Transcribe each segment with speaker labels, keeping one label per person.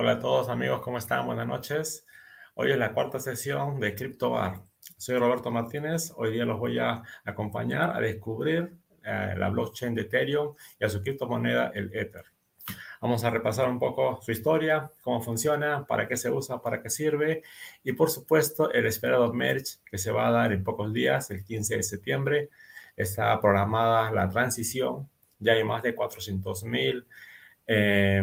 Speaker 1: Hola a todos amigos, ¿cómo están? Buenas noches. Hoy es la cuarta sesión de CryptoBar. Soy Roberto Martínez. Hoy día los voy a acompañar a descubrir eh, la blockchain de Ethereum y a su criptomoneda, el Ether. Vamos a repasar un poco su historia, cómo funciona, para qué se usa, para qué sirve y por supuesto el esperado merge que se va a dar en pocos días, el 15 de septiembre. Está programada la transición, ya hay más de 400 mil eh,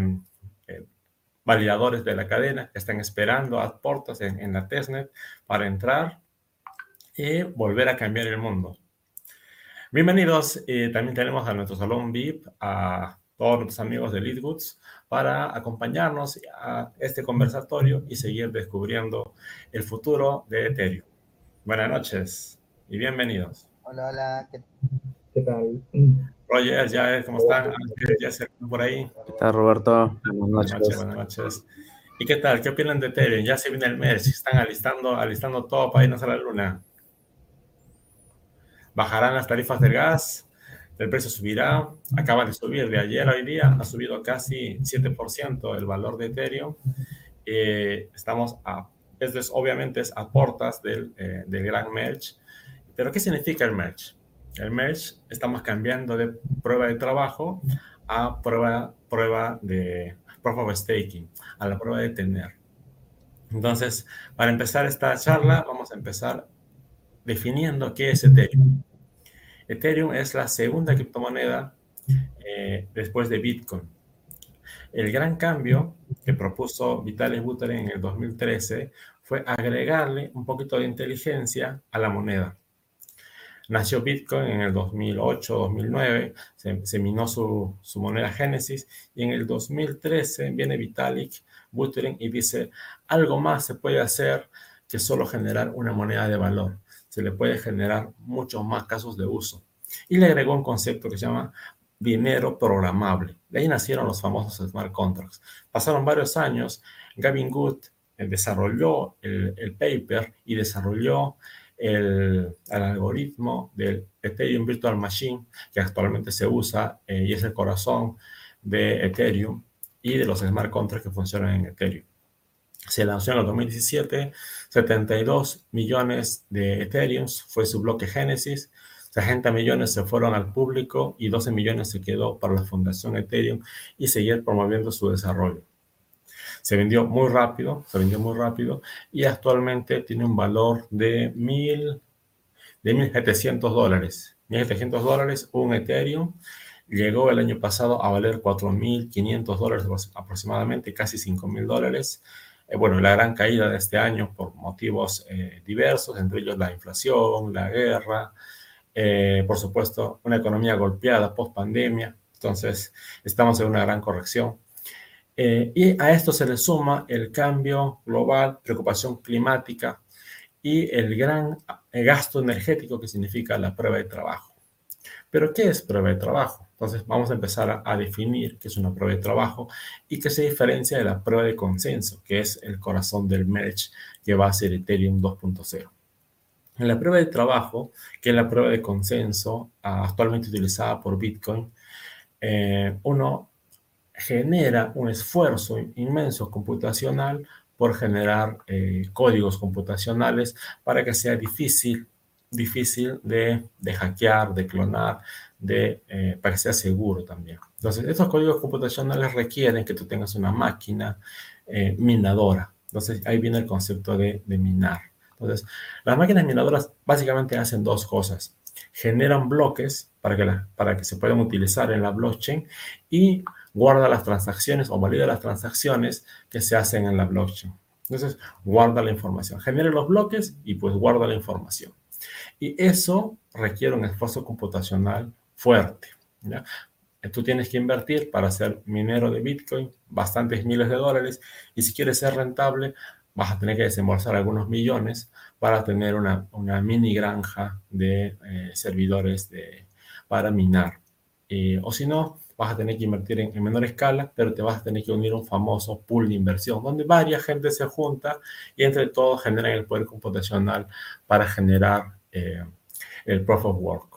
Speaker 1: validadores de la cadena que están esperando a puertas en, la testnet para entrar y volver a cambiar el mundo. Bienvenidos, y también tenemos a nuestro salón VIP, a todos nuestros amigos de Leadwoods, para acompañarnos a este conversatorio y seguir descubriendo el futuro de Ethereum. Buenas noches y bienvenidos.
Speaker 2: Hola, hola.
Speaker 3: ¿Qué tal?
Speaker 1: Roger, ya ¿cómo están? Ya se por ahí.
Speaker 3: ¿Qué tal, Roberto?
Speaker 1: Buenas noches. Buenas noches. ¿Y qué tal? ¿Qué opinan de Ethereum? Ya se viene el mes, están alistando, alistando todo para irnos a la luna. ¿Bajarán las tarifas del gas? ¿El precio subirá? Acaba de subir de ayer a hoy día, ha subido casi 7% el valor de Ethereum. Eh, estamos a, esto es, obviamente es a portas del, eh, del gran merge. Pero ¿qué significa el merge? El merge estamos cambiando de prueba de trabajo a prueba, prueba de proof of staking, a la prueba de tener. Entonces, para empezar esta charla, vamos a empezar definiendo qué es Ethereum. Ethereum es la segunda criptomoneda eh, después de Bitcoin. El gran cambio que propuso Vitaly Buterin en el 2013 fue agregarle un poquito de inteligencia a la moneda. Nació Bitcoin en el 2008, 2009, se, minó su, moneda Genesis y en el 2013 viene Vitalik Buterin y dice, algo más se puede hacer que solo generar una moneda de valor. Se le puede generar muchos más casos de uso. Y le agregó un concepto que se llama dinero programable. De ahí nacieron los famosos smart contracts. Pasaron varios años, Gavin Good eh, desarrolló el, el paper y desarrolló el, algoritmo del Ethereum Virtual Machine, que actualmente se usa eh, y es el corazón de Ethereum y de los smart contracts que funcionan en Ethereum. Se lanzó en el 2017, 72 millones de Ethereum fue su bloque Genesis, 60 millones se fueron al público y 12 millones se quedó para la fundación Ethereum y seguir promoviendo su desarrollo. Se vendió muy rápido, se vendió muy rápido y actualmente tiene un valor de mil, de 1.700 dólares. 1.700 dólares un Ethereum. Llegó el año pasado a valer 4.500 dólares aproximadamente, casi 5.000 dólares. Eh, bueno, la gran caída de este año por motivos eh, diversos, entre ellos la inflación, la guerra, eh, por supuesto, una economía golpeada post pandemia. Entonces, estamos en una gran corrección. Eh, y a esto se le suma el cambio global, preocupación climática y el gran gasto energético que significa la prueba de trabajo. Pero, ¿qué es prueba de trabajo? Entonces, vamos a empezar a, definir qué es una prueba de trabajo y qué se diferencia de la prueba de consenso, que es el corazón del merge que va a ser Ethereum 2.0. En la prueba de trabajo, que es la prueba de consenso actualmente utilizada por Bitcoin, eh, uno genera un esfuerzo inmenso computacional por generar eh, códigos computacionales para que sea difícil, difícil de, hackear, de clonar, de, eh, para que sea seguro también. Entonces, estos códigos computacionales requieren que tú tengas una máquina eh, minadora. Entonces, ahí viene el concepto de, de minar. Entonces, las máquinas minadoras básicamente hacen dos cosas. Generan bloques para que, para que se puedan utilizar en la blockchain y guarda las transacciones o valida las transacciones que se hacen en la blockchain. Entonces, guarda la información, genera los bloques y pues guarda la información. Y eso requiere un esfuerzo computacional fuerte. ¿ya? Tú tienes que invertir para ser minero de Bitcoin bastantes miles de dólares y si quieres ser rentable vas a tener que desembolsar algunos millones para tener una, mini granja de eh, servidores de, para minar. o si no, vas a tener que invertir en, menor escala, pero te vas a tener que unir a un famoso pool de inversión, donde varias gente se junta y entre todos generan el poder computacional para generar eh, el proof of work.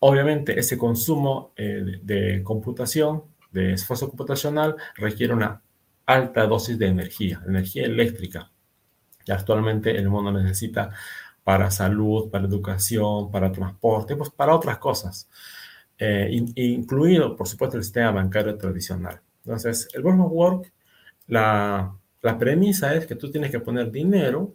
Speaker 1: Obviamente, ese consumo eh, de, computación, de esfuerzo computacional, requiere una alta dosis de energía, energía eléctrica, que actualmente el mundo necesita para salud, para educación, para transporte, pues para otras cosas, eh, incluido, por supuesto, el sistema bancario tradicional. Entonces, el Proof of Work, la, la premisa es que tú tienes que poner dinero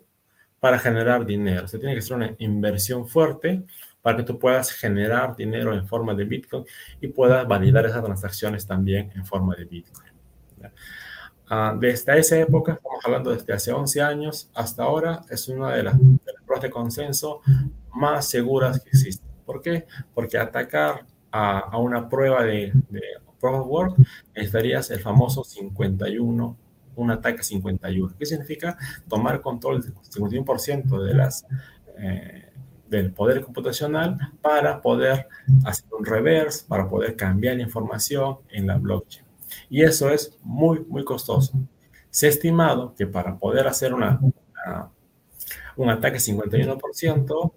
Speaker 1: para generar dinero. Se tiene que hacer una inversión fuerte para que tú puedas generar dinero en forma de Bitcoin y puedas validar esas transacciones también en forma de Bitcoin. Uh, desde esa época, estamos hablando desde hace 11 años hasta ahora, es una de las, pruebas de consenso más seguras que existen. ¿Por qué? Porque atacar a, a una prueba de, de Proof of Work necesitarías el famoso 51 un ataque 51. ¿Qué significa? Tomar control del 51% de las, eh, del poder computacional para poder hacer un reverse, para poder cambiar la información en la blockchain. Y eso es muy, muy costoso. Se ha estimado que para poder hacer una, un ataque 51%,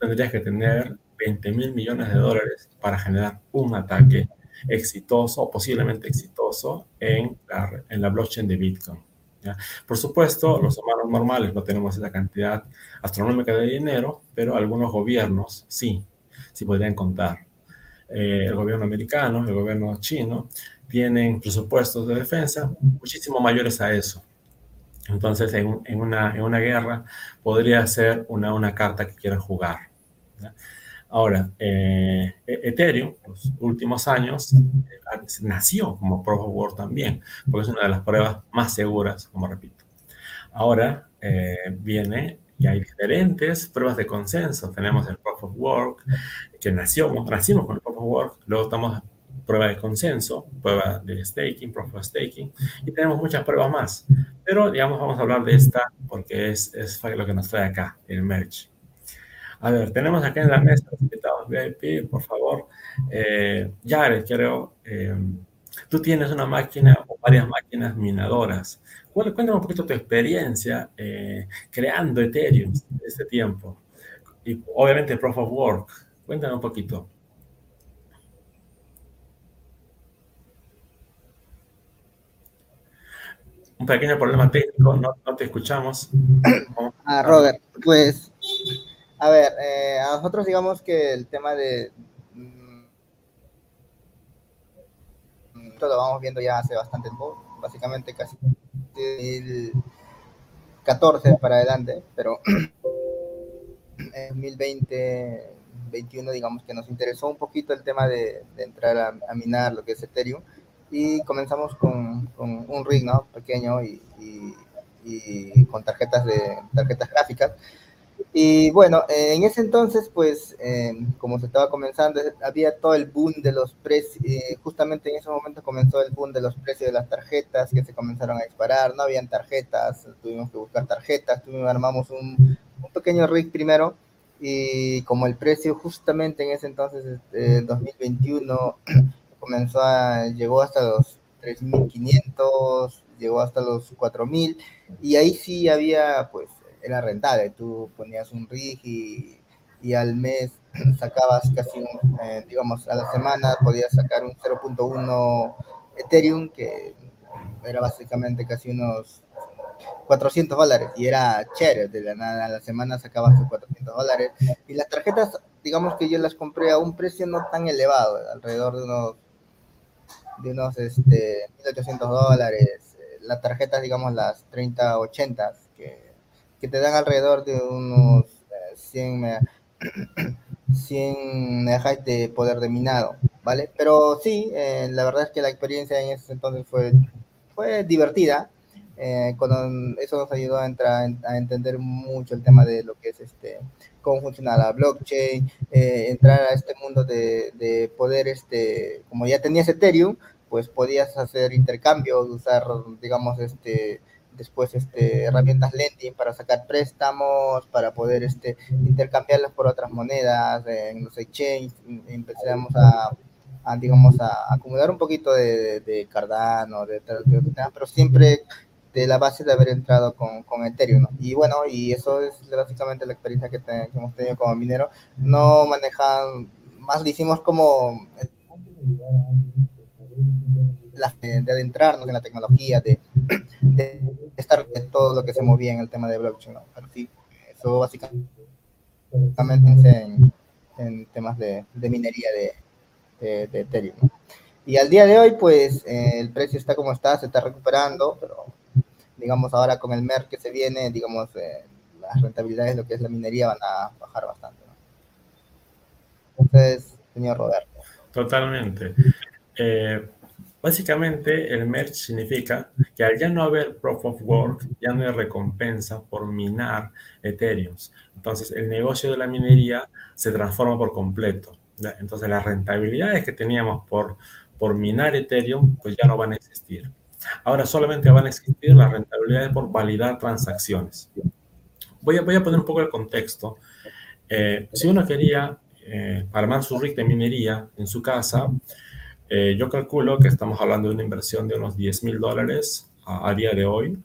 Speaker 1: tendrías que tener 20 mil millones de dólares para generar un ataque exitoso o posiblemente exitoso en la, en la blockchain de Bitcoin. Por supuesto, los humanos normales no tenemos esa cantidad astronómica de dinero, pero algunos gobiernos sí, sí podrían contar. Eh, el gobierno americano, el gobierno chino, tienen presupuestos de defensa muchísimo mayores a eso. Entonces, en, en, una, en una, guerra podría ser una, una carta que quieran jugar. Ahora, eh, e-, Ethereum, los últimos años, eh, nació como Proof of Work también, porque es una de las pruebas más seguras, como repito. Ahora eh, viene y hay diferentes pruebas de consenso. Tenemos el Proof of Work, que nació, nacimos con el Proof of Work, luego estamos prueba de consenso, prueba de staking, Proof of Staking, y tenemos muchas pruebas más. Pero, digamos, vamos a hablar de esta porque es, es lo que nos trae acá, el merge. A ver, tenemos aquí en la mesa los invitados VIP, por favor. Eh, Jared, creo, eh, tú tienes una máquina o varias máquinas minadoras. Cuéntame un poquito tu experiencia eh, creando Ethereum en este tiempo. Y obviamente Proof of Work. Cuéntame un poquito. Un pequeño problema técnico, no, no te escuchamos.
Speaker 2: Ah, Robert, pues a ver, eh, a nosotros digamos que el tema de... Mm, lo vamos viendo ya hace bastante tiempo, básicamente casi 2014 para adelante, pero en 2020, 2021 digamos que nos interesó un poquito el tema de, entrar a, minar lo que es Ethereum y comenzamos con, un rig ¿no? pequeño y, y con tarjetas de tarjetas gráficas y bueno, eh, en ese entonces, pues, eh, como se estaba comenzando, había todo el boom de los precios, eh, justamente en ese momento comenzó el boom de los precios de las tarjetas que se comenzaron a disparar, no habían tarjetas, tuvimos que buscar tarjetas, tuvimos, armamos un, un pequeño rig primero, y como el precio justamente en ese entonces, este, 2021, comenzó a, llegó hasta los 3.500, llegó hasta los 4.000, y ahí sí había, pues, era rentable. Tú ponías un rig y, y al mes sacabas casi un, eh, digamos, a la semana podías sacar un 0.1 Ethereum, que era básicamente casi unos 400 dólares y era chévere, de la nada a la semana sacabas tus 400 dólares. Y las tarjetas, digamos que yo las compré a un precio no tan elevado, alrededor de unos de unos este, 1800 dólares, las tarjetas digamos las 30, 80 que te dan alrededor de unos 100, eh, 100 megabytes de poder de minado, ¿vale? Pero sí, eh, la verdad es que la experiencia en ese entonces fue, fue divertida. Eh, con, eso nos ayudó a, entrar, a entender mucho el tema de lo que es este, cómo funciona la blockchain, entrar a este mundo de, de, poder, este, como ya tenías Ethereum, pues podías hacer intercambios, usar, digamos, este, después este, herramientas lending para sacar préstamos, para poder este, intercambiarlos por otras monedas en los exchanges, empezamos a, a digamos, a, acumular un poquito de, de Cardano, de, pero siempre de la base de haber entrado con, con Ethereum, Y bueno, y eso es básicamente la experiencia que, que hemos tenido como minero. No manejan, más lo hicimos como la, de adentrarnos en la tecnología, de de estar de todo lo que se movía en el tema de blockchain. ¿no? eso básicamente en, en temas de, de minería de, de, Ethereum. Y al día de hoy, pues eh, el precio está como está, se está recuperando, pero digamos ahora con el MER que se viene, digamos, eh, las rentabilidades de lo que es la minería van a bajar bastante. Entonces, señor Roberto.
Speaker 1: Totalmente. Eh, básicamente, el merge significa que al ya no haber proof of work, ya no hay recompensa por minar Ethereum. Entonces, el negocio de la minería se transforma por completo. Entonces, las rentabilidades que teníamos por, por minar Ethereum, pues ya no van a existir. Ahora solamente van a existir las rentabilidades por validar transacciones. Voy a, voy a poner un poco el contexto. Eh, si uno quería eh, armar su rig de minería en su casa, eh, yo calculo que estamos hablando de una inversión de unos 10 mil dólares a, día de hoy.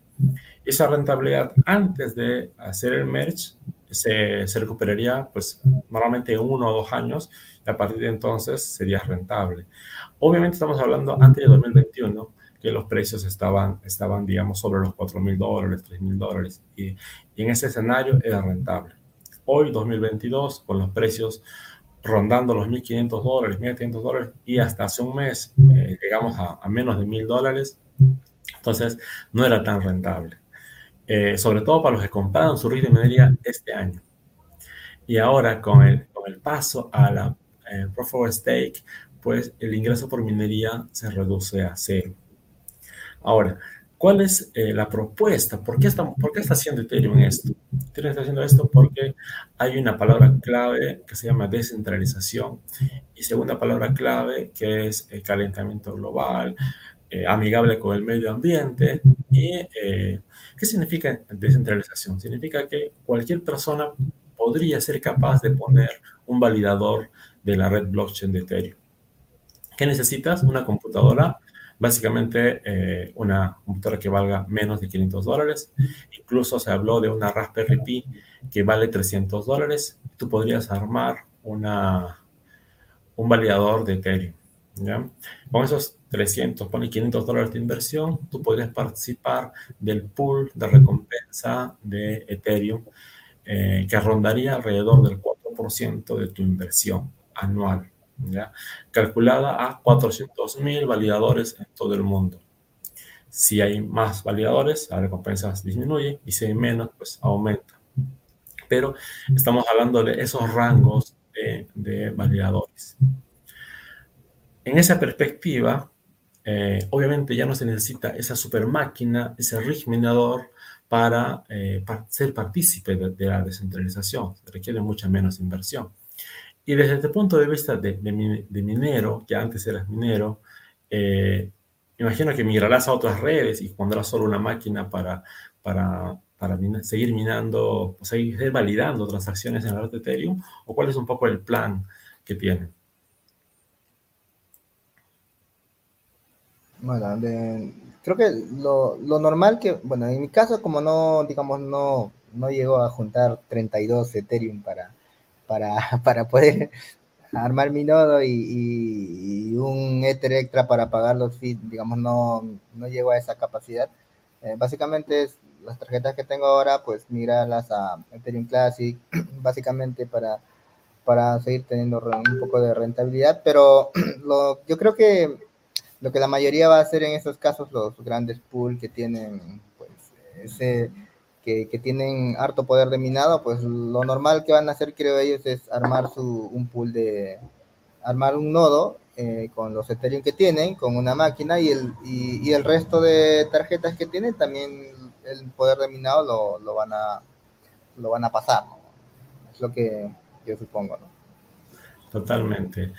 Speaker 1: Esa rentabilidad antes de hacer el merge se, se, recuperaría pues normalmente en uno o dos años y a partir de entonces sería rentable. Obviamente estamos hablando antes de 2021 que los precios estaban, estaban digamos, sobre los 4 mil dólares, 3 mil dólares y, y en ese escenario era rentable. Hoy, 2022, con los precios rondando los 1.500 dólares, 1.500 dólares y hasta hace un mes eh, llegamos a, menos de 1.000 dólares. Entonces no era tan rentable. Eh, sobre todo para los que compraron su rig de minería este año. Y ahora con el, con el paso a la eh, Proof of Stake, pues el ingreso por minería se reduce a cero. Ahora, ¿Cuál es eh, la propuesta? ¿Por qué, está, ¿Por qué está haciendo Ethereum esto? Ethereum está haciendo esto porque hay una palabra clave que se llama descentralización y segunda palabra clave que es el calentamiento global, eh, amigable con el medio ambiente. ¿Y eh, qué significa descentralización? Significa que cualquier persona podría ser capaz de poner un validador de la red blockchain de Ethereum. ¿Qué necesitas? Una computadora básicamente eh, una computadora que valga menos de 500 dólares. Incluso se habló de una Raspberry Pi que vale 300 dólares. Tú podrías armar una, un validador de Ethereum. Con esos 300, pone 500 dólares de inversión, tú podrías participar del pool de recompensa de Ethereum eh, que rondaría alrededor del 4% de tu inversión anual calculada a 400.000 validadores en todo el mundo. Si hay más validadores, la recompensa disminuye y si hay menos, pues aumenta. Pero estamos hablando de esos rangos de, validadores. En esa perspectiva, eh, obviamente ya no se necesita esa super máquina, ese rig minador para, eh, ser partícipe de, de, la descentralización. requiere mucha menos inversión. Y desde el punto de vista de, minero, que antes eras minero, eh, imagino que migrarás a otras redes y pondrás solo una máquina para, para, para seguir minando, seguir validando transacciones en la red de Ethereum, o cuál es un poco el plan que tienen.
Speaker 2: Bueno, creo que lo, lo, normal que, bueno, en mi caso, como no, digamos, no, no llego a juntar 32 Ethereum para, para, poder armar mi nodo y, un Ether extra para pagar los fees, digamos, no, no llego a esa capacidad. Eh, básicamente es las tarjetas que tengo ahora, pues migrarlas a Ethereum Classic, básicamente para, para seguir teniendo un poco de rentabilidad, pero lo, yo creo que lo que la mayoría va a hacer en esos casos, los grandes pools que tienen pues ese que, tienen harto poder de minado, pues lo normal que van a hacer, creo ellos, es armar su, un pool de, armar un nodo eh, con los Ethereum que tienen, con una máquina y el, y, el resto de tarjetas que tienen, también el poder de minado lo, lo van, a, lo van a pasar. Es lo que yo supongo, ¿no?
Speaker 1: Totalmente.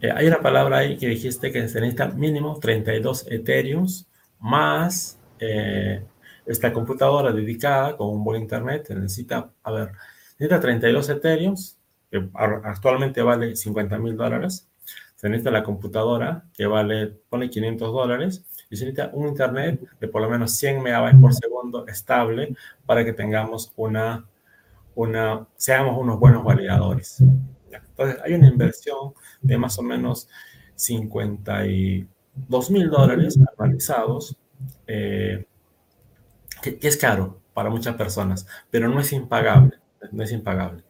Speaker 1: Eh, hay una palabra ahí que dijiste que se necesita mínimo 32 Ethereums más eh, esta computadora dedicada con un buen internet necesita, a ver, necesita 32 Ethereum, que actualmente vale 50 mil dólares. Se necesita la computadora que vale, pone 500 dólares. Y se necesita un internet de por lo menos 100 megabytes por segundo estable para que tengamos una, una, seamos unos buenos validadores. Entonces, hay una inversión de más o menos 52 mil dólares anualizados. Eh, que, es caro para muchas personas, pero no es impagable, no es impagable.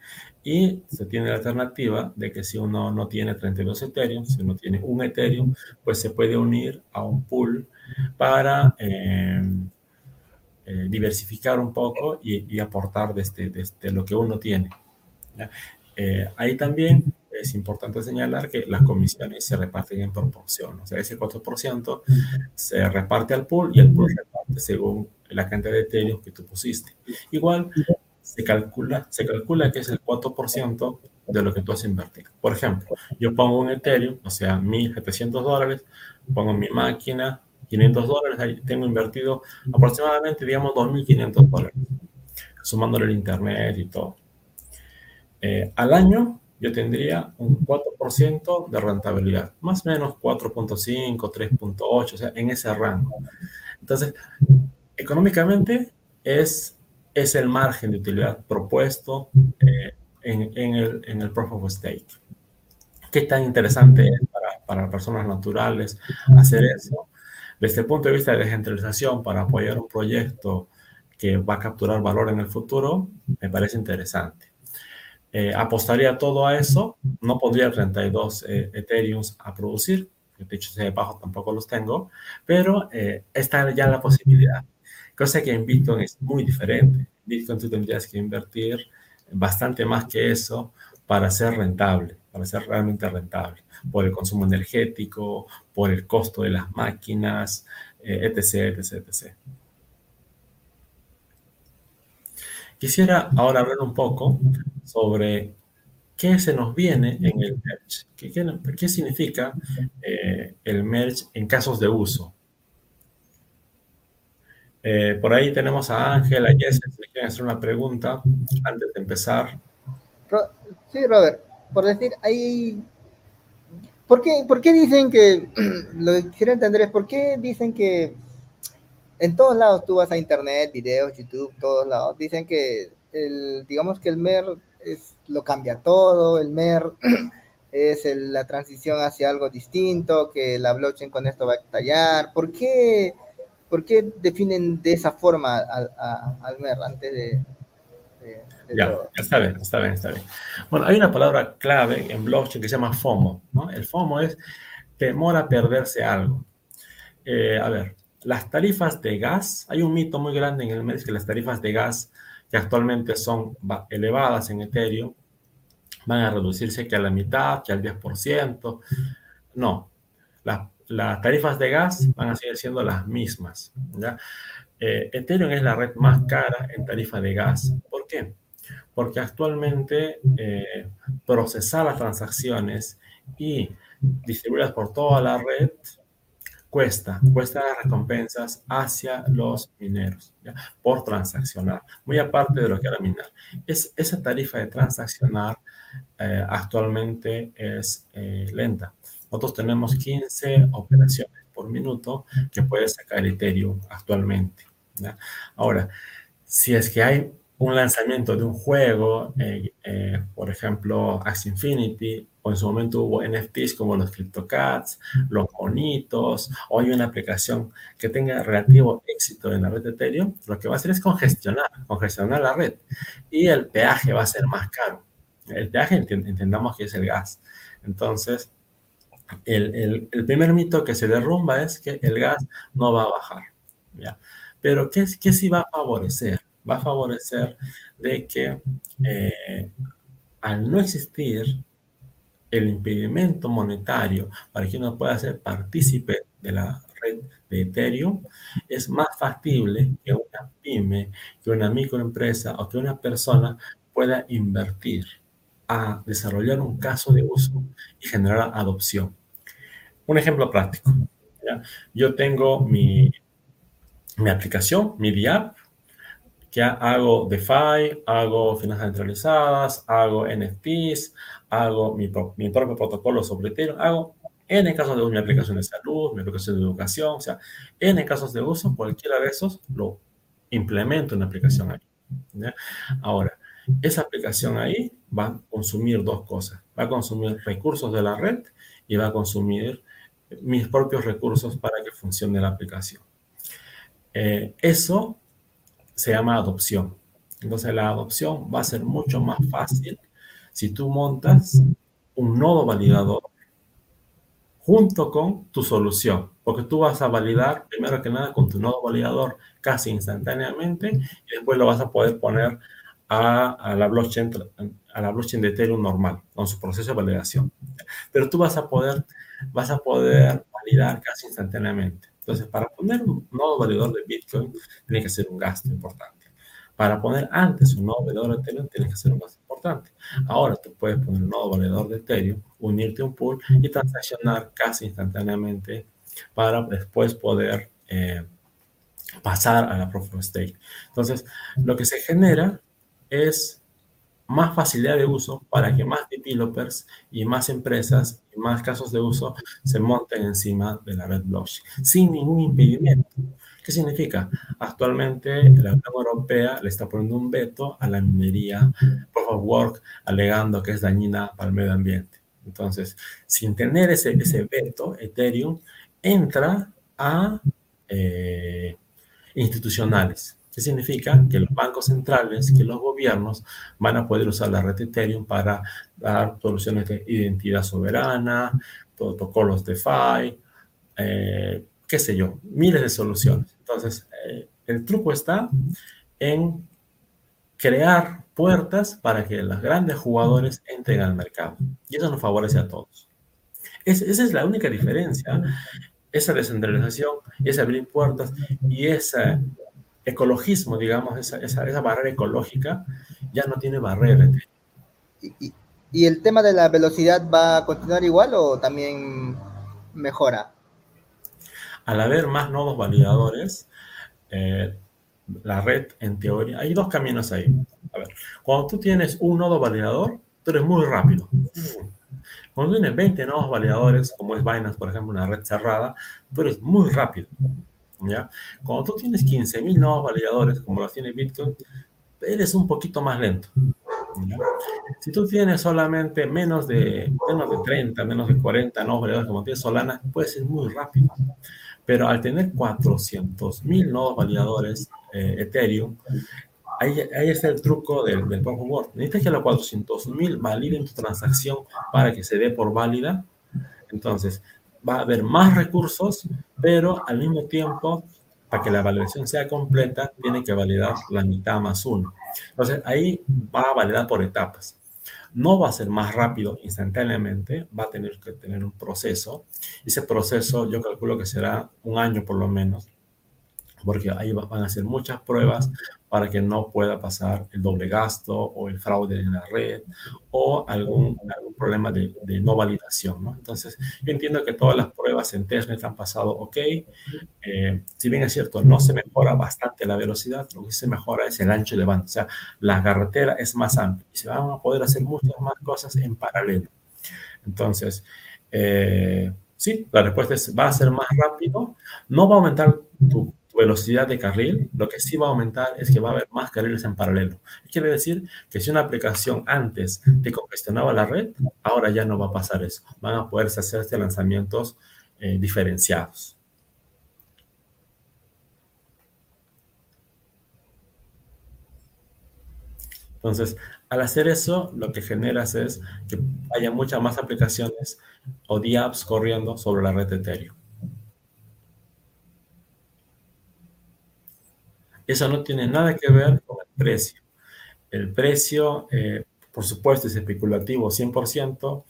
Speaker 1: Y se tiene la alternativa de que si uno no tiene 32 Ethereum, si uno tiene un Ethereum, pues se puede unir a un pool para eh, eh, diversificar un poco y, aportar desde, desde, lo que uno tiene. Eh, ahí también es importante señalar que las comisiones se reparten en proporción, o sea, ese 4% se reparte al pool y el pool reparte según la cantidad de Ethereum que tú pusiste. Igual se calcula, se calcula que es el 4% de lo que tú has invertido. Por ejemplo, yo pongo un Ethereum, o sea, 1.700 dólares, pongo mi máquina, 500 dólares, ahí tengo invertido aproximadamente, digamos, 2.500 dólares, sumándole el internet y todo. Eh, al año yo tendría un 4% de rentabilidad, más o menos 4.5, 3.8, o sea, en ese rango. Entonces, económicamente es, es el margen de utilidad propuesto eh, en, en, el, en el Proof of Stake. ¿Qué tan interesante es para, para personas naturales hacer eso? Desde el punto de vista de descentralización para apoyar un proyecto que va a capturar valor en el futuro, me parece interesante. Eh, apostaría todo a eso, no pondría 32 eh, Ethereums a producir, de hecho sea de bajo tampoco los tengo, pero eh, está ya la posibilidad. Cosa que en Bitcoin es muy diferente. En Bitcoin tú tendrías que invertir bastante más que eso para ser rentable, para ser realmente rentable, por el consumo energético, por el costo de las máquinas, etc, etc, etc. Quisiera ahora hablar un poco sobre qué se nos viene en el merge. ¿Qué, significa eh, el merge en casos de uso? Eh, por ahí tenemos a Ángel, a Jess, si quieren hacer una pregunta antes de empezar.
Speaker 2: Sí, Robert, por decir, ¿por qué, ¿por qué dicen que, lo que quiero entender es, ¿por qué dicen que en todos lados tú vas a internet, videos, YouTube, todos lados, dicen que el, digamos que el MER es, lo cambia todo, el MER es la transición hacia algo distinto, que la blockchain con esto va a estallar. ¿Por qué, por qué definen de esa forma al, al MER antes de...
Speaker 1: ya, está bien, está bien, está bien. Bueno, hay una palabra clave en blockchain que se llama FOMO, ¿no? El FOMO es temor a perderse algo. Eh, a ver, las tarifas de gas, hay un mito muy grande en el mes que las tarifas de gas que actualmente son elevadas en Ethereum van a reducirse que a la mitad, que al 10%. No, las, tarifas de gas van a seguir siendo las mismas. Eh, Ethereum es la red más cara en tarifa de gas. ¿Por qué? Porque actualmente eh, procesar las transacciones y distribuirlas por toda la red cuesta, cuesta las recompensas hacia los mineros por transaccionar, muy aparte de lo que era minar. Es, esa tarifa de transaccionar eh, actualmente es eh, lenta. Nosotros tenemos 15 operaciones por minuto que puede sacar Ethereum actualmente. Ahora, si es que hay un lanzamiento de un juego, eh, por ejemplo, Axie Infinity, o en su momento hubo NFTs como los CryptoCats, los bonitos, o hay una aplicación que tenga relativo éxito en la red de Ethereum, lo que va a hacer es congestionar, congestionar la red. Y el peaje va a ser más caro. El peaje entendamos que es el gas. Entonces, el, el, primer mito que se derrumba es que el gas no va a bajar. ¿ya? Pero ¿qué, qué sí va a favorecer? Va a favorecer de que eh, al no existir el impedimento monetario para que uno pueda ser partícipe de la red de Ethereum, es más factible que una pyme, que una microempresa o que una persona pueda invertir a desarrollar un caso de uso y generar adopción. Un ejemplo práctico. Yo tengo mi, mi aplicación, mi DApp, que hago DeFi, hago finanzas centralizadas, hago NFTs, hago mi, mi propio protocolo sobre Ethereum, hago N casos de uso, mi aplicación de salud, mi aplicación de educación, o sea, N casos de uso, cualquiera de esos lo implemento en una aplicación ahí. Ahora, esa aplicación ahí va a consumir dos cosas. Va a consumir recursos de la red y va a consumir mis propios recursos para que funcione la aplicación. Eh, eso se llama adopción. Entonces la adopción va a ser mucho más fácil si tú montas un nodo validador junto con tu solución, porque tú vas a validar primero que nada con tu nodo validador casi instantáneamente y después lo vas a poder poner a, la blockchain a la blockchain de Ethereum normal con su proceso de validación. Pero tú vas a poder vas a poder validar casi instantáneamente. Entonces, para poner un nodo validador de Bitcoin tiene que ser un gasto importante. Para poner antes un nodo validador de Ethereum tiene que ser un gasto importante. Ahora tú puedes poner un nodo validador de Ethereum, unirte a un pool y transaccionar casi instantáneamente para después poder eh, pasar a la Proof of Stake. Entonces, lo que se genera es más facilidad de uso para que más developers y más empresas y más casos de uso se monten encima de la red blockchain sin ningún impedimento. ¿Qué significa? Actualmente la Unión Europea le está poniendo un veto a la minería Proof of Work alegando que es dañina para el medio ambiente. Entonces, sin tener ese, ese veto, Ethereum entra a eh, institucionales. ¿Qué significa? Que los bancos centrales, que los gobiernos van a poder usar la red Ethereum para dar soluciones de identidad soberana, protocolos DeFi, eh, qué sé yo, miles de soluciones. Entonces, eh, el truco está en crear puertas para que los grandes jugadores entren al mercado. Y eso nos favorece a todos. esa es la única diferencia. Esa descentralización, ese abrir puertas y esa ecologismo, digamos, esa, esa, barrera ecológica, ya no tiene barrera.
Speaker 2: ¿Y, ¿Y, el tema de la velocidad va a continuar igual o también mejora?
Speaker 1: Al haber más nodos validadores, eh, la red, en teoría, hay dos caminos ahí. A ver, cuando tú tienes un nodo validador, tú eres muy rápido. Cuando tienes 20 nodos validadores, como es Binance, por ejemplo, una red cerrada, tú eres muy rápido. ¿Ya? Cuando tú tienes 15.000 nodos validadores, como los tiene Bitcoin, eres un poquito más lento. Si tú tienes solamente menos de, menos de 30, menos de 40 nodos validadores como tiene Solana, puede ser muy rápido. Pero al tener 400.000 nodos validadores eh, Ethereum, ahí, ahí, está el truco del, del Proof of. Necesitas que los 400.000 validen tu transacción para que se dé por válida. Entonces, va a haber más recursos, pero al mismo tiempo, para que la validación sea completa, tiene que validar la mitad más uno. Entonces, ahí va a validar por etapas. No va a ser más rápido instantáneamente, va a tener que tener un proceso. Ese proceso yo calculo que será un año por lo menos, porque ahí van a hacer muchas pruebas para que no pueda pasar el doble gasto o el fraude en la red o algún, algún problema de, de, no validación. ¿no? Entonces, yo entiendo que todas las pruebas en testnet han pasado ok. Eh, si bien es cierto, no se mejora bastante la velocidad, lo que se mejora es el ancho de banda. O sea, la carretera es más amplia y se van a poder hacer muchas más cosas en paralelo. Entonces, eh, sí, la respuesta es, va a ser más rápido, no va a aumentar tu velocidad de carril, lo que sí va a aumentar es que va a haber más carriles en paralelo. Quiere decir que si una aplicación antes te congestionaba la red, ahora ya no va a pasar eso. Van a poder hacerse lanzamientos eh, diferenciados. Entonces, al hacer eso, lo que generas es que haya muchas más aplicaciones o DApps corriendo sobre la red de Ethereum. Eso no tiene nada que ver con el precio. El precio, eh, por supuesto, es especulativo 100%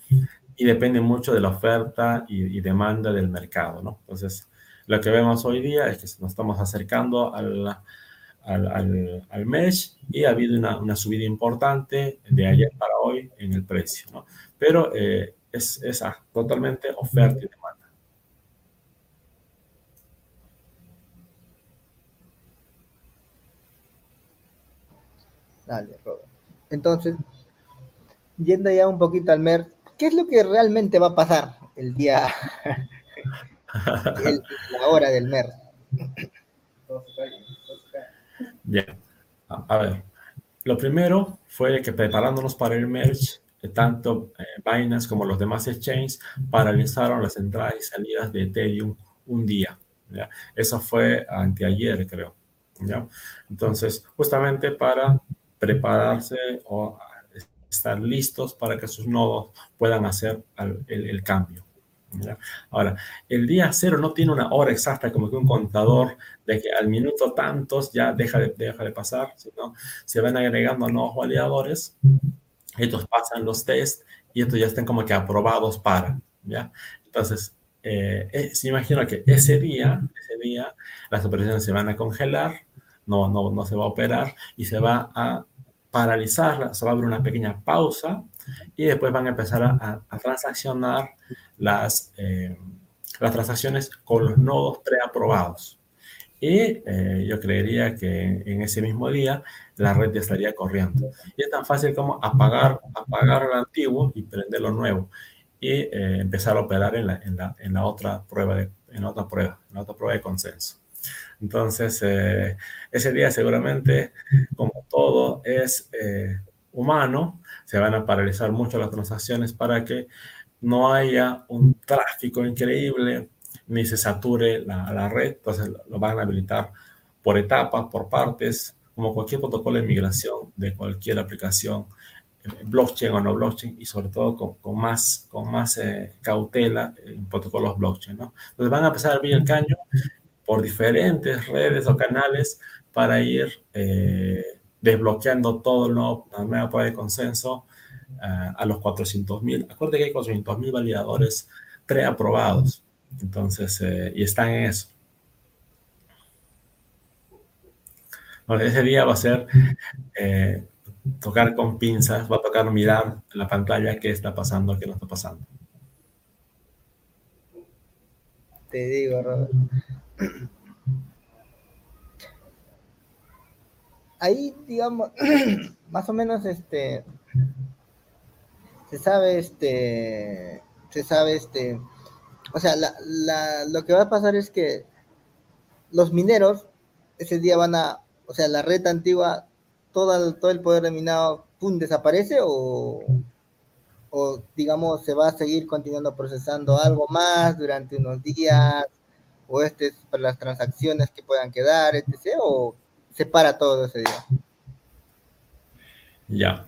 Speaker 1: y depende mucho de la oferta y, demanda del mercado, ¿no? Entonces, lo que vemos hoy día es que nos estamos acercando al, al, al, mesh y ha habido una, una, subida importante de ayer para hoy en el precio, ¿no? Pero eh, es, es totalmente oferta y demanda.
Speaker 2: Dale, Robert. Entonces, yendo ya un poquito al MER, ¿qué es lo que realmente va a pasar el día, la hora del MER?
Speaker 1: Bien, a, ver, lo primero fue que preparándonos para el merge, eh, tanto eh, Binance como los demás exchanges paralizaron las entradas y salidas de Ethereum un día. Eso fue anteayer, creo. ¿ya? Entonces, justamente para prepararse o estar listos para que sus nodos puedan hacer el, cambio. Ahora, el día cero no tiene una hora exacta como que un contador de que al minuto tantos ya deja de, deja de pasar, sino se van agregando nuevos validadores, estos pasan los test y estos ya están como que aprobados para, ¿ya? Entonces, eh, se imagina que ese día, ese día las operaciones se van a congelar, no, no, no se va a operar y se va a paralizar, se va a abrir una pequeña pausa y después van a empezar a, transaccionar las, eh, las transacciones con los nodos preaprobados. Y eh, yo creería que en ese mismo día la red ya estaría corriendo. Y es tan fácil como apagar, apagar lo antiguo y prender lo nuevo. Y eh, empezar a operar en la, en la, en la otra prueba de, en otra prueba, en la otra prueba de consenso. Entonces, eh, ese día seguramente, como todo es humano, se van a paralizar mucho las transacciones para que no haya un tráfico increíble ni se sature la, la red. Entonces, lo van a habilitar por etapas, por partes, como cualquier protocolo de migración de cualquier aplicación, eh, blockchain o no blockchain, y sobre todo con, con más, con más eh, cautela en protocolos blockchain. ¿no? Entonces van a empezar a abrir el caño por diferentes redes o canales para ir eh, desbloqueando todo el nuevo, la nueva prueba de consenso a los 400.000. Acuérdate que hay 400.000 validadores preaprobados. Entonces, y están en eso. ese día va a ser eh, tocar con pinzas, va a tocar mirar la pantalla qué está pasando, qué no está pasando.
Speaker 2: Te digo, Robert. Ahí, digamos, más o menos, este, se sabe, este, se sabe, este, o sea, lo que va a pasar es que los mineros ese día van a o sea, la red antigua, todo, el poder de minado, ¡pum!, desaparece o, o, digamos, se va a seguir continuando procesando algo más durante unos días, o este es para las transacciones que puedan quedar, etc., o se para todo ese día.
Speaker 1: Ya.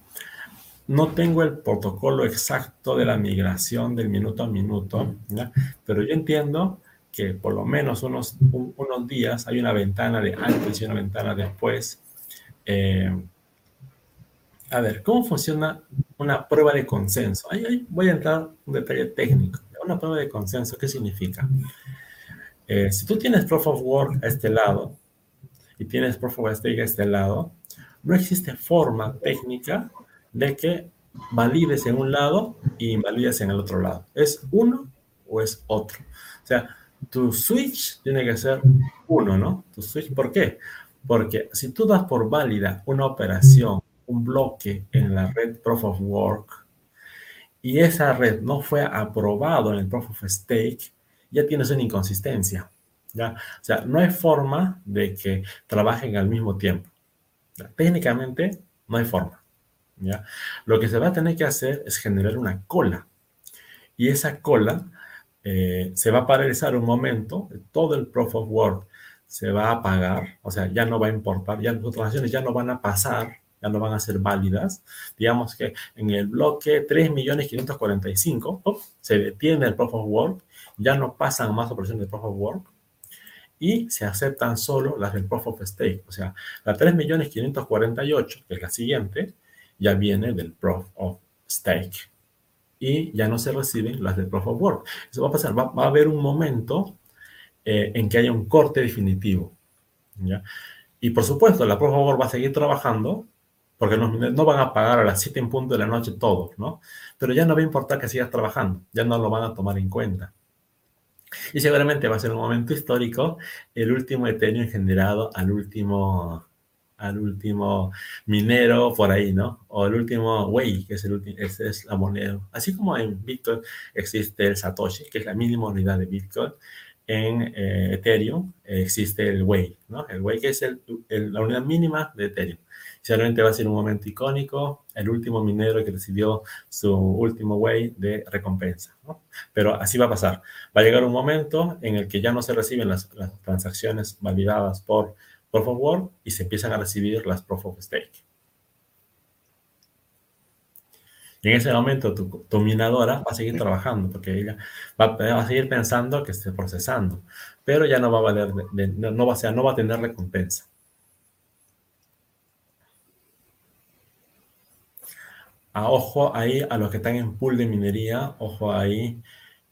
Speaker 1: No tengo el protocolo exacto de la migración del minuto a minuto, ¿ya? pero yo entiendo que por lo menos unos, unos días hay una ventana de antes y una ventana después. Eh, a ver, ¿cómo funciona una prueba de consenso? Ahí, voy a entrar en un detalle técnico. Una prueba de consenso, ¿qué significa? Eh, si tú tienes Proof of Work a este lado y tienes Proof of Stake a este lado, no existe forma técnica de que valides en un lado y invalides en el otro lado. ¿Es uno o es otro? O sea, tu switch tiene que ser uno, ¿no? Tu switch, ¿por qué? Porque si tú das por válida una operación, un bloque en la red Proof of Work, y esa red no fue aprobado en el Proof of Stake, ya tienes una inconsistencia. ¿ya? O sea, no hay forma de que trabajen al mismo tiempo. Técnicamente, no hay forma. ¿ya? Lo que se va a tener que hacer es generar una cola. Y esa cola eh, se va a paralizar un momento, todo el Proof of Work se va a apagar, o sea, ya no va a importar, ya las transacciones ya no van a pasar, ya no van a ser válidas. Digamos que en el bloque 3.545 se detiene el Proof of Work, ya no pasan más operaciones de Proof of Work y se aceptan solo las del Proof of Stake. O sea, la 3.548, que es la siguiente, ya viene del Proof of Stake y ya no se reciben las de Proof of Work. Eso va a pasar, va, a haber un momento eh, en que haya un corte definitivo. ¿ya? Y por supuesto, la Proof of Work va a seguir trabajando porque no, no, van a pagar a las 7 en punto de la noche todos, ¿no? Pero ya no va a importar que sigas trabajando, ya no lo van a tomar en cuenta. Y seguramente va a ser un momento histórico, el último Ethereum generado al último al último minero por ahí, ¿no? O el último Wei, que es, el último, es la moneda. Así como en Bitcoin existe el Satoshi, que es la mínima unidad de Bitcoin, en eh, Ethereum existe el Wei, ¿no? El Wei que es el, la unidad mínima de Ethereum. Seguramente va a ser un momento icónico, el último minero que recibió su último Wei de recompensa, ¿no? Pero así va a pasar. Va a llegar un momento en el que ya no se reciben las, las transacciones validadas por Proof of Work y se empiezan a recibir las Proof of Stake. Y en ese momento tu, minadora va a seguir trabajando porque ella va, a seguir pensando que esté procesando, pero ya no va a valer, no, va, a no va a tener recompensa. A ojo ahí a los que están en pool de minería, ojo ahí,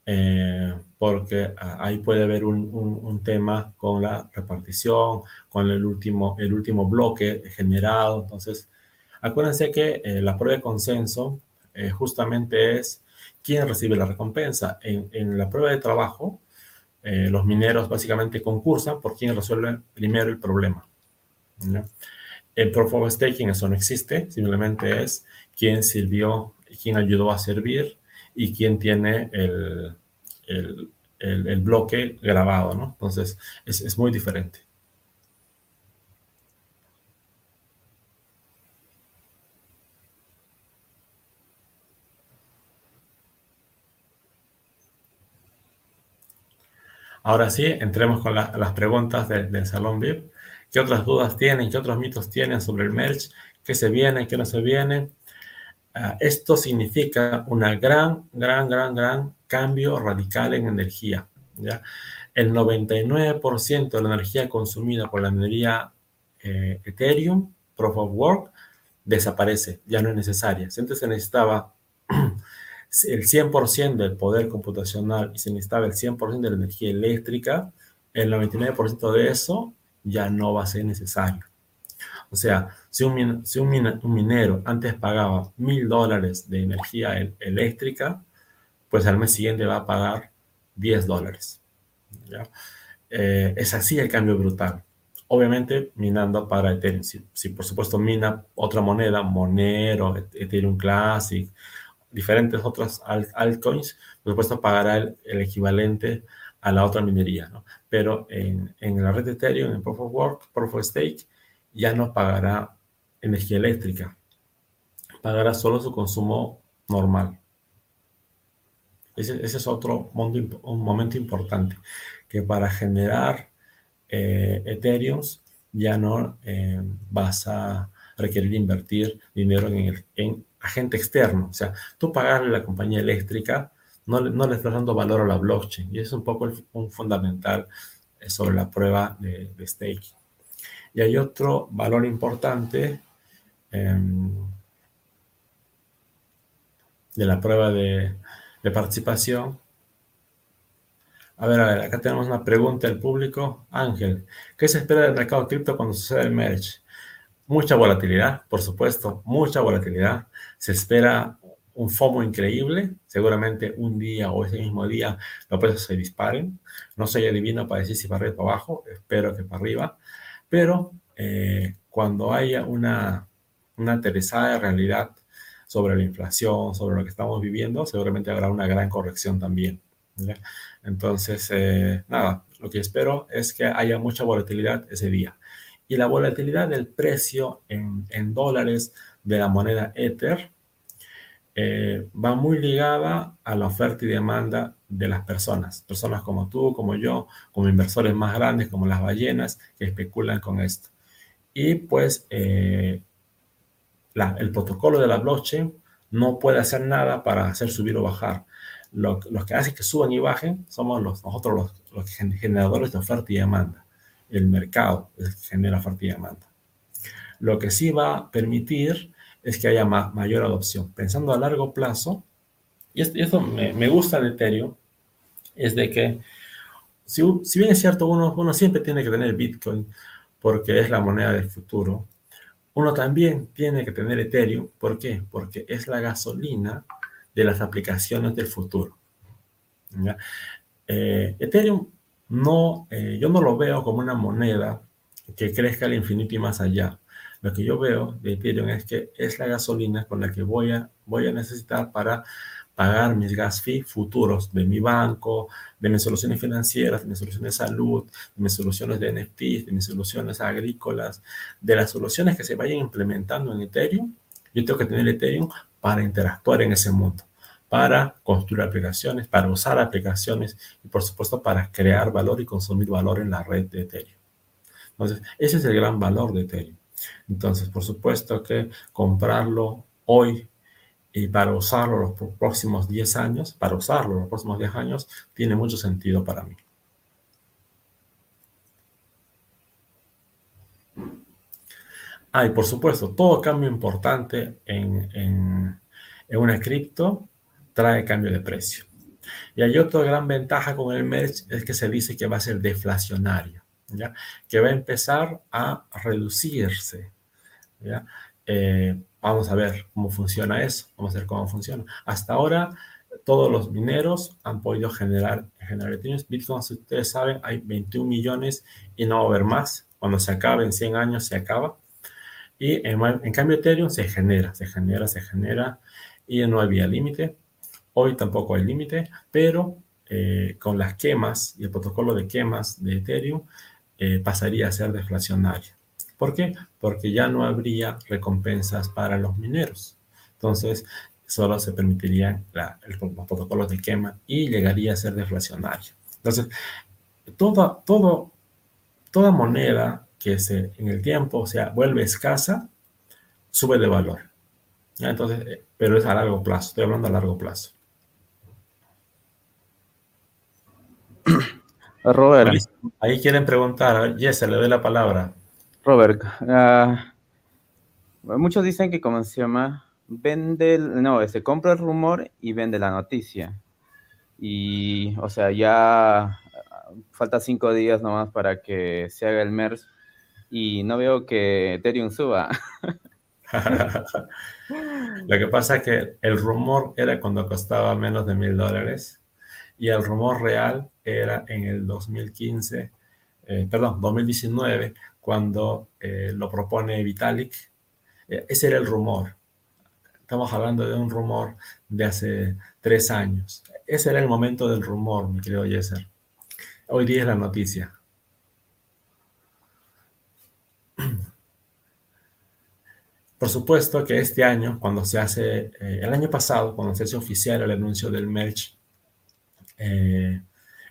Speaker 1: eh, porque ahí puede haber un, tema con la repartición, con el último, el último bloque generado. Entonces, acuérdense que eh, la prueba de consenso eh, justamente es quién recibe la recompensa. En, la prueba de trabajo, eh, los mineros básicamente concursan por quién resuelve primero el problema. En Proof of Staking eso no existe, simplemente es quién sirvió, quién ayudó a servir y quién tiene el, bloque grabado. Entonces, es, es muy diferente. Ahora sí, entremos con las preguntas del Salón VIP. ¿Qué otras dudas tienen? ¿Qué otros mitos tienen sobre el merch? ¿Qué se viene? ¿Qué no se viene? Ah, esto significa una gran, gran, gran, gran cambio radical en energía. ¿ya? El 99% de la energía consumida por la minería eh, Ethereum, Proof of Work, desaparece, ya no es necesaria. Antes se necesitaba el 100% del poder computacional y se necesitaba el 100% de la energía eléctrica, el 99% de eso ya no va a ser necesario. O sea, si un, si un, minero antes pagaba mil dólares de energía eléctrica, pues al mes siguiente va a pagar 10 dólares. Eh, es así el cambio brutal. Obviamente minando para Ethereum. Si, si, por supuesto mina otra moneda, Monero, Ethereum Classic, diferentes otras altcoins, por supuesto pagará el, equivalente a la otra minería, ¿no? Pero en, en, la red de Ethereum, en Proof of Work, Proof of Stake, ya no pagará energía eléctrica, pagará solo su consumo normal. Ese, ese es otro momento, importante, que para generar eh, Ethereum ya no eh, vas a requerir invertir dinero en, agente externo. O sea, tú pagarle a la compañía eléctrica no, no le estás dando valor a la blockchain. Y es un poco un fundamental eh, sobre la prueba de, de staking. Y hay otro valor importante em, de la prueba de, participación. A ver, a ver, acá tenemos una pregunta del público. Ángel, ¿qué se espera del mercado cripto cuando sucede el merge? Mucha volatilidad, por supuesto, mucha volatilidad. Se espera un FOMO increíble. Seguramente un día o ese mismo día los precios se disparen. No soy adivino para decir si para arriba o para abajo. Espero que para arriba. Pero eh, cuando haya una, una aterrizada de realidad sobre la inflación, sobre lo que estamos viviendo, seguramente habrá una gran corrección también. Entonces, eh, nada, lo que espero es que haya mucha volatilidad ese día y la volatilidad del precio en, dólares de la moneda Ether eh, va muy ligada a la oferta y demanda de las personas, personas como tú, como yo, como inversores más grandes, como las ballenas, que especulan con esto. Y pues eh, el protocolo de la blockchain no puede hacer nada para hacer subir o bajar. Lo, los que hacen que suban y bajen somos los, nosotros los, los generadores de oferta y demanda el mercado genera oferta y demanda. Lo que sí va a permitir es que haya mayor adopción. Pensando a largo plazo, y esto, me, gusta de Ethereum, es de que si, bien es cierto, uno, uno siempre tiene que tener Bitcoin porque es la moneda del futuro, uno también tiene que tener Ethereum. ¿Por qué? Porque es la gasolina de las aplicaciones del futuro. Eh, Ethereum no, eh, yo no lo veo como una moneda que crezca al infinito y más allá. Lo que yo veo de Ethereum es que es la gasolina con la que voy a, voy a necesitar para pagar mis gas fees futuros de mi banco, de mis soluciones financieras, de mis soluciones de salud, de mis soluciones de NFTs, de mis soluciones agrícolas, de las soluciones que se vayan implementando en Ethereum. Yo tengo que tener Ethereum para interactuar en ese mundo para construir aplicaciones, para usar aplicaciones y por supuesto para crear valor y consumir valor en la red de Ethereum. Entonces, ese es el gran valor de Ethereum. Entonces, por supuesto que comprarlo hoy y para usarlo los próximos 10 años, para usarlo los próximos 10 años, tiene mucho sentido para mí. Ah, y por supuesto, todo cambio importante en, en, en una cripto trae cambio de precio. Y hay otra gran ventaja con el merge es que se dice que va a ser deflacionario, ¿ya? que va a empezar a reducirse. ¿Ya? Eh, vamos a ver cómo funciona eso, vamos a ver cómo funciona. Hasta ahora, todos los mineros han podido generar, generar Bitcoin, si ustedes saben, hay 21 millones y no va a haber más. Cuando se acabe, en 100 años se acaba. Y en, en cambio, Ethereum se genera, se genera, se genera y no había límite. Hoy tampoco hay límite, pero eh, con las quemas y el protocolo de quemas de Ethereum eh, pasaría a ser deflacionario. ¿Por qué? Porque ya no habría recompensas para los mineros. Entonces, solo se permitirían los protocolos de quema y llegaría a ser deflacionario. Entonces, toda, todo, toda moneda que se, en el tiempo o sea, vuelve escasa, sube de valor. Entonces, eh, pero es a largo plazo, estoy hablando a largo plazo.
Speaker 3: Robert.
Speaker 1: Ahí, quieren preguntar. Jesse, le doy la palabra.
Speaker 3: Robert, ah, muchos dicen que, como se llama, vende, no, se este, compra el rumor y vende la noticia. Y, o sea, ya ah, falta cinco días nomás para que se haga el MERS y no veo que Ethereum suba.
Speaker 1: Lo que pasa es que el rumor era cuando costaba menos de mil dólares y el rumor real era en el 2015, eh, perdón, 2019, cuando eh, lo propone Vitalik. Eh, ese era el rumor. Estamos hablando de un rumor de hace tres años. Ese era el momento del rumor, mi querido Yeser. Hoy día es la noticia. Por supuesto que este año, cuando se hace, el año pasado, cuando se hace oficial el anuncio del merge,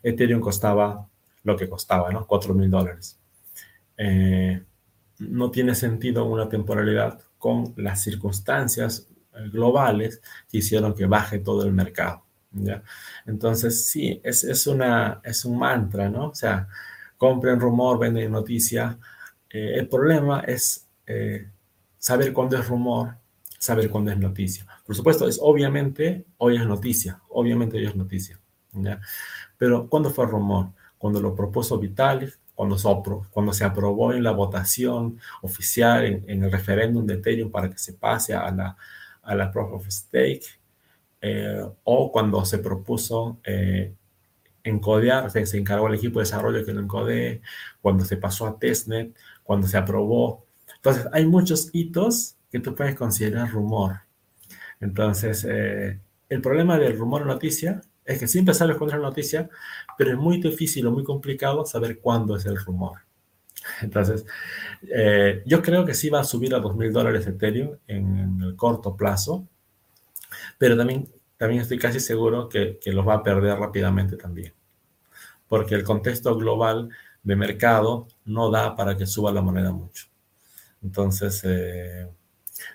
Speaker 1: Ethereum costaba lo que costaba, ¿no? 4 mil dólares. Eh, no tiene sentido una temporalidad con las circunstancias eh, globales que hicieron que baje todo el mercado. ¿ya? Entonces, sí, es, es, una, es un mantra, ¿no? O sea, compren rumor, venden noticia. el problema es saber cuándo es rumor, saber cuándo es noticia. Por supuesto, es obviamente, hoy es noticia, obviamente hoy es noticia. Pero ¿cuándo fue rumor? Cuando lo propuso Vitalik, cuando se, cuando se aprobó en la votación oficial, en, el referéndum de Ethereum para que se pase a la, a la Proof of Stake, eh, o cuando se propuso eh, encodear, se encargó el equipo de desarrollo que lo encodee, cuando se pasó a testnet, cuando se aprobó. Entonces, hay muchos hitos que tú puedes considerar rumor. Entonces, eh, el problema del rumor noticia es que siempre sabes cuándo es la noticia, pero es muy difícil o muy complicado saber cuándo es el rumor. Entonces, eh, yo creo que sí va a subir a 2.000 dólares Ethereum en, el corto plazo, pero también, también estoy casi seguro que, que los va a perder rápidamente también, porque el contexto global de mercado no da para que suba la moneda mucho. Entonces, eh,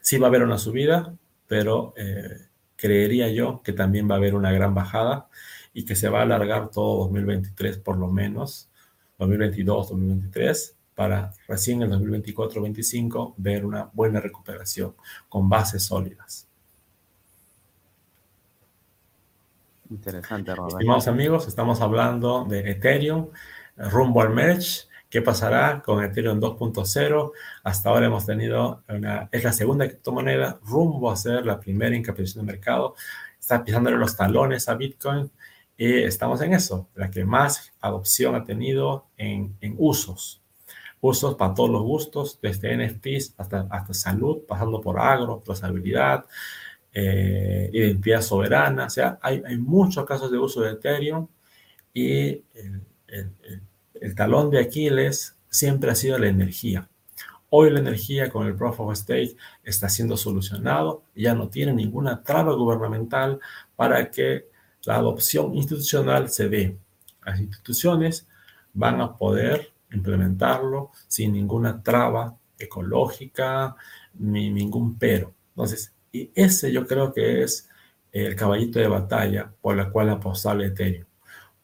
Speaker 1: sí va a haber una subida, pero eh, creería yo que también va a haber una gran bajada y que se va a alargar todo 2023 por lo menos, 2022, 2023, para recién en 2024-2025 ver una buena recuperación con bases sólidas.
Speaker 3: Interesante, Robert.
Speaker 1: Estimados amigos, estamos hablando de Ethereum, rumbo al merge ¿Qué pasará con Ethereum 2.0? Hasta ahora hemos tenido una, es la segunda criptomoneda rumbo a ser la primera en capitalización de mercado. Está pisándole los talones a Bitcoin y estamos en eso, la que más adopción ha tenido en, en usos. Usos para todos los gustos, desde NFTs hasta, hasta salud, pasando por agro, trazabilidad, eh, identidad soberana. O sea, hay, hay, muchos casos de uso de Ethereum y el, el, el el talón de Aquiles siempre ha sido la energía. Hoy la energía con el Proof of Stake está siendo solucionado, ya no tiene ninguna traba gubernamental para que la adopción institucional se dé. Las instituciones van a poder implementarlo sin ninguna traba ecológica ni ningún pero. Entonces, y ese yo creo que es el caballito de batalla por la cual apostarle Ethereum.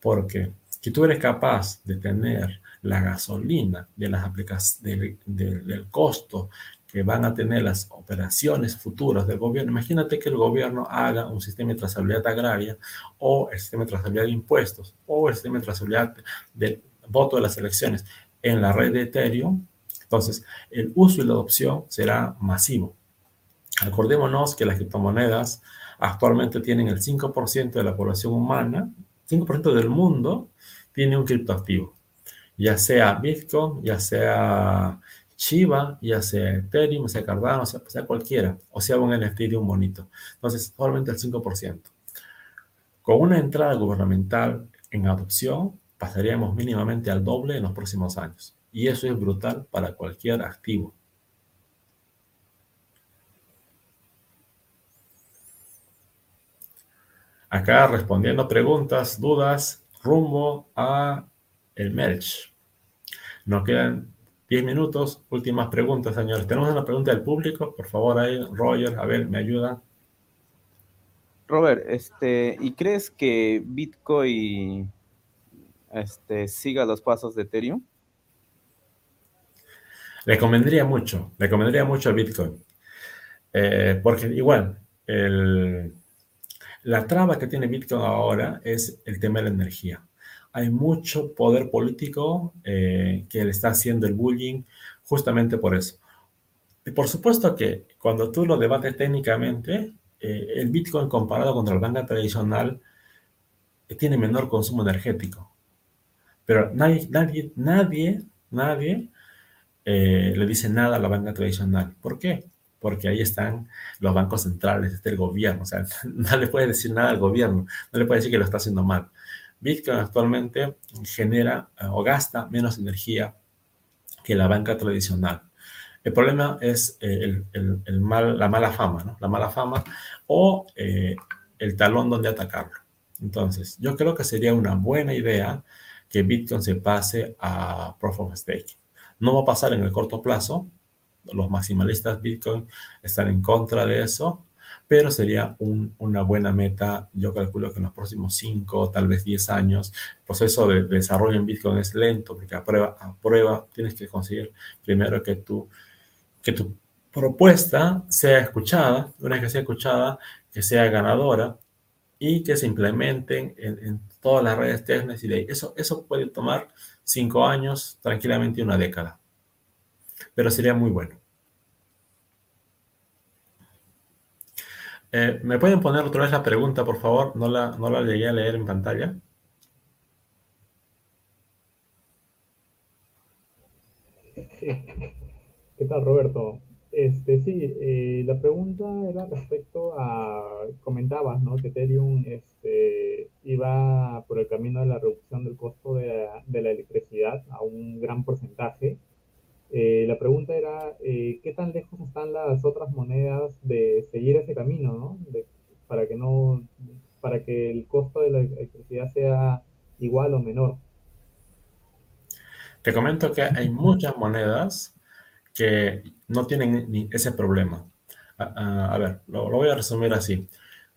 Speaker 1: Porque si tú eres capaz de tener la gasolina de las aplicaciones del costo que van a tener las operaciones futuras del gobierno. Imagínate que el gobierno haga un sistema de trazabilidad agraria o el sistema de trazabilidad de impuestos o el sistema de trazabilidad del voto de las elecciones en la red de Ethereum. Entonces, el uso y la adopción será masivo. Acordémonos que las criptomonedas actualmente tienen el 5% de la población humana, 5% del mundo tiene un criptoactivo, ya sea Bitcoin, ya sea Shiba, ya sea Ethereum, sea Cardano, sea, cualquiera, o sea un NFT de un bonito. Entonces, solamente el 5%. Con una entrada gubernamental en adopción, pasaríamos mínimamente al doble en los próximos años. Y eso es brutal para cualquier activo. Acá respondiendo preguntas, dudas, rumbo a el. Nos quedan 10 minutos. Últimas preguntas, señores. Tenemos una pregunta del público. Por favor, ahí, Roger, a ver, me ayuda.
Speaker 3: Robert, este, ¿y crees que Bitcoin este, siga los pasos de Ethereum?
Speaker 1: Le convendría mucho, le convendría mucho a Bitcoin. Eh, porque igual, la traba que tiene Bitcoin ahora es el tema de la energía hay mucho poder político eh, que le está haciendo el bullying justamente por eso. Y por supuesto que cuando tú lo debates técnicamente, eh, el Bitcoin comparado contra la banca tradicional eh, tiene menor consumo energético. Pero nadie, nadie, nadie, nadie le dice nada a la banca tradicional. ¿Por qué? Porque ahí están los bancos centrales, está el gobierno. O sea, no le puede decir nada al gobierno, no le puede decir que lo está haciendo mal. Bitcoin actualmente genera eh, o gasta menos energía que la banca tradicional. El problema es eh, el, mal, la mala fama, ¿no? La mala fama o eh, el talón donde atacarlo. Entonces, yo creo que sería una buena idea que Bitcoin se pase a Proof of Stake. No va a pasar en el corto plazo. Los maximalistas Bitcoin están en contra de eso pero sería una buena meta. Yo calculo que en los próximos 5, tal vez 10 años, el proceso de, desarrollo en Bitcoin es lento, porque a prueba, a prueba tienes que conseguir primero que tu, que tu propuesta sea escuchada, una vez que sea escuchada, que sea ganadora y que se implementen en, todas las redes técnicas y Eso, eso puede tomar 5 años, tranquilamente una década, pero sería muy bueno. Eh, ¿Me pueden poner otra vez la pregunta, por favor? No la, no la llegué a leer en pantalla.
Speaker 4: ¿Qué tal, Roberto? Este, sí, eh, la pregunta era respecto a, comentabas, ¿no? Que Ethereum este, iba por el camino de la reducción del costo de de la electricidad a un gran porcentaje eh, la pregunta era, eh, ¿qué tan lejos están las otras monedas de seguir ese camino, ¿no? para que no, para que el costo de la electricidad sea igual o menor.
Speaker 1: Te comento que hay muchas monedas que no tienen ni ese problema. A, ver, lo, voy a resumir así.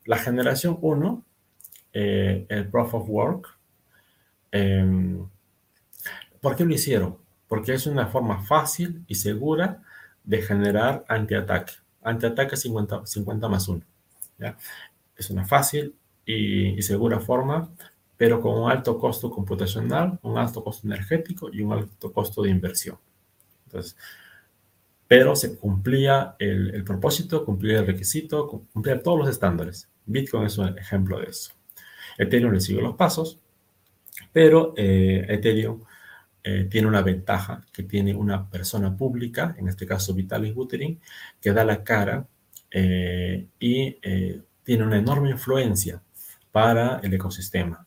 Speaker 1: La generación 1, eh, el Proof of Work, em, ¿por qué lo hicieron? Porque es una forma fácil y segura de generar antiataque. Antiataque 50, 50 más 1. ¿ya? Es una fácil y, segura forma, pero con un alto costo computacional, un alto costo energético y un alto costo de inversión. Entonces, pero se cumplía el, propósito, cumplía el requisito, cumplía todos los estándares. Bitcoin es un ejemplo de eso. Ethereum le siguió los pasos, pero eh, Ethereum eh, tiene una ventaja, que tiene una persona pública, en este caso Vitaly Buterin, que da la cara eh, y eh, tiene una enorme influencia para el ecosistema.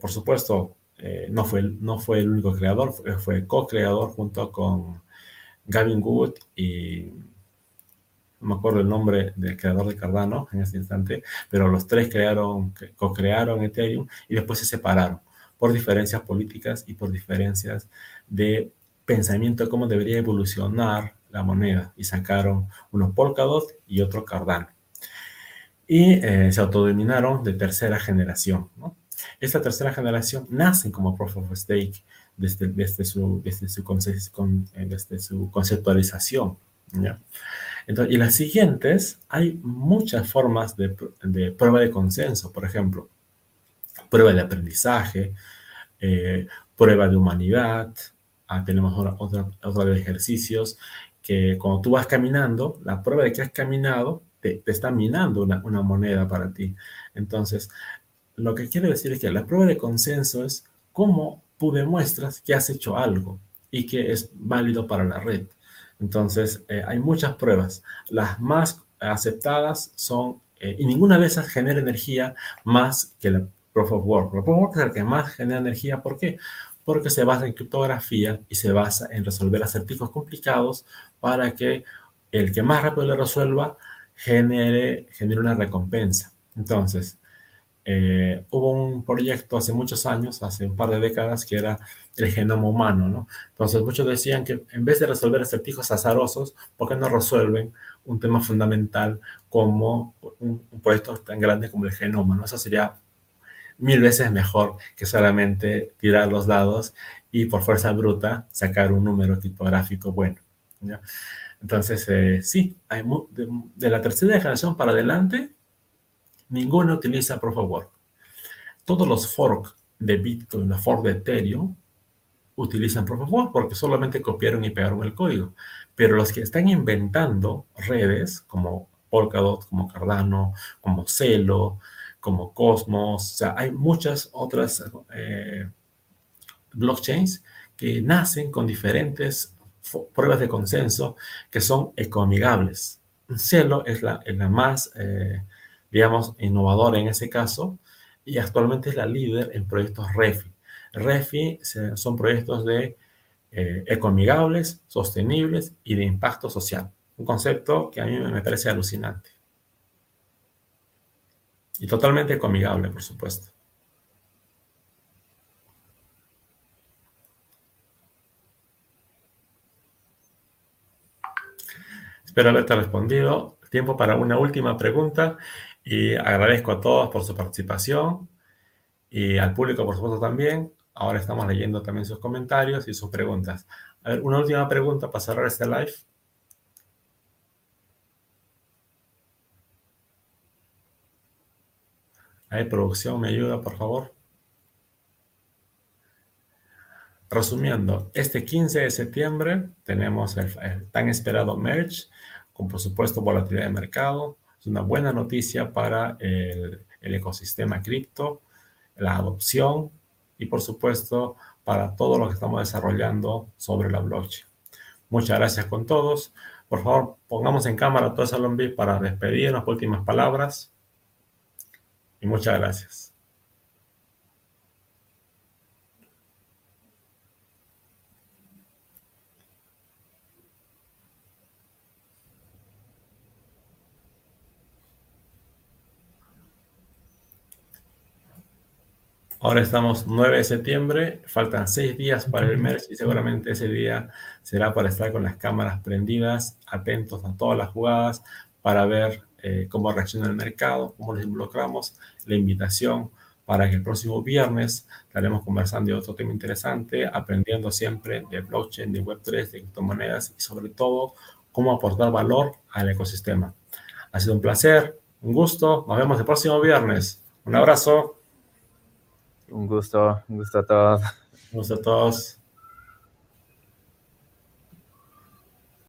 Speaker 1: por supuesto, no, fue, no fue el único creador, fue, co-creador junto con Gavin Wood y no me acuerdo el nombre del creador de Cardano en este instante, pero los tres crearon, co-crearon Ethereum y después se separaron por diferencias políticas y por diferencias de pensamiento de cómo debería evolucionar la moneda. Y sacaron uno Polkadot y otro Cardano. Y eh, se autodominaron de tercera generación. Esta tercera generación nacen como Proof of Stake desde, desde, su, desde, su, eh, desde su conceptualización. Entonces, y las siguientes, hay muchas formas de, de, prueba de consenso, por ejemplo, prueba de aprendizaje, eh, prueba de humanidad, ah, tenemos otra, otra, de ejercicios que cuando tú vas caminando, la prueba de que has caminado te, está minando una, una moneda para ti. Entonces, lo que quiere decir es que la prueba de consenso es cómo tú demuestras que has hecho algo y que es válido para la red. Entonces, eh, hay muchas pruebas. Las más aceptadas son, eh, y ninguna de esas genera energía más que la Proof of Work. Proof of Work es la que más genera energía. ¿Por qué? Porque se basa en criptografía y se basa en resolver acertijos complicados para que el que más rápido lo resuelva genere, genere una recompensa. Entonces, eh, hubo un proyecto hace muchos años, hace un par de décadas, que era el genoma humano, ¿no? Entonces muchos decían que en vez de resolver acertijos azarosos, ¿por qué no resuelven un tema fundamental como un, proyecto tan grande como el genoma, ¿no? Eso sería mil veces mejor que solamente tirar los dados y por fuerza bruta sacar un número tipográfico bueno. ¿ya? Entonces, eh, sí, hay de, de la tercera generación para adelante, ninguno utiliza Proof of Work. Todos los forks de Bitcoin, los forks de Ethereum, utilizan Proof of Work porque solamente copiaron y pegaron el código. Pero los que están inventando redes como Polkadot, como Cardano, como Celo, como Cosmos, o sea, hay muchas otras eh, blockchains que nacen con diferentes pruebas de consenso que son ecoamigables. Celo es la, la más eh, digamos, innovadora en ese caso, y actualmente es la líder en proyectos REFI. REFI son proyectos de eh, ecoamigables, sostenibles y de impacto social. Un concepto que a mí me parece alucinante. Y totalmente ecoamigable, por supuesto. Espero haberte respondido. Tiempo para una última pregunta y agradezco a todos por su participación y al público, por supuesto, también. Ahora estamos leyendo también sus comentarios y sus preguntas. A ver, una última pregunta para cerrar este live. Ahí, producción, me ayuda, por favor. Resumiendo, este 15 de septiembre tenemos el, el tan esperado merge, con por supuesto volatilidad de mercado, es una buena noticia para el, ecosistema cripto, la adopción y por supuesto para todo lo que estamos desarrollando sobre la blockchain. Muchas gracias con todos. Por favor, pongamos en cámara todo VIP para despedirnos, últimas palabras. Y muchas gracias. Ahora estamos 9 de septiembre, faltan 6 días para el mes y seguramente ese día será para estar con las cámaras prendidas, atentos a todas las jugadas para ver eh, cómo reacciona el mercado, cómo les involucramos, la invitación para que el próximo viernes estaremos conversando de otro tema interesante, aprendiendo siempre de blockchain, de Web3, de criptomonedas y sobre todo cómo aportar valor al ecosistema. Ha sido un placer, un gusto, nos vemos el próximo viernes. Un abrazo.
Speaker 3: Un gusto, un gusto a todos.
Speaker 1: Un gusto a todos.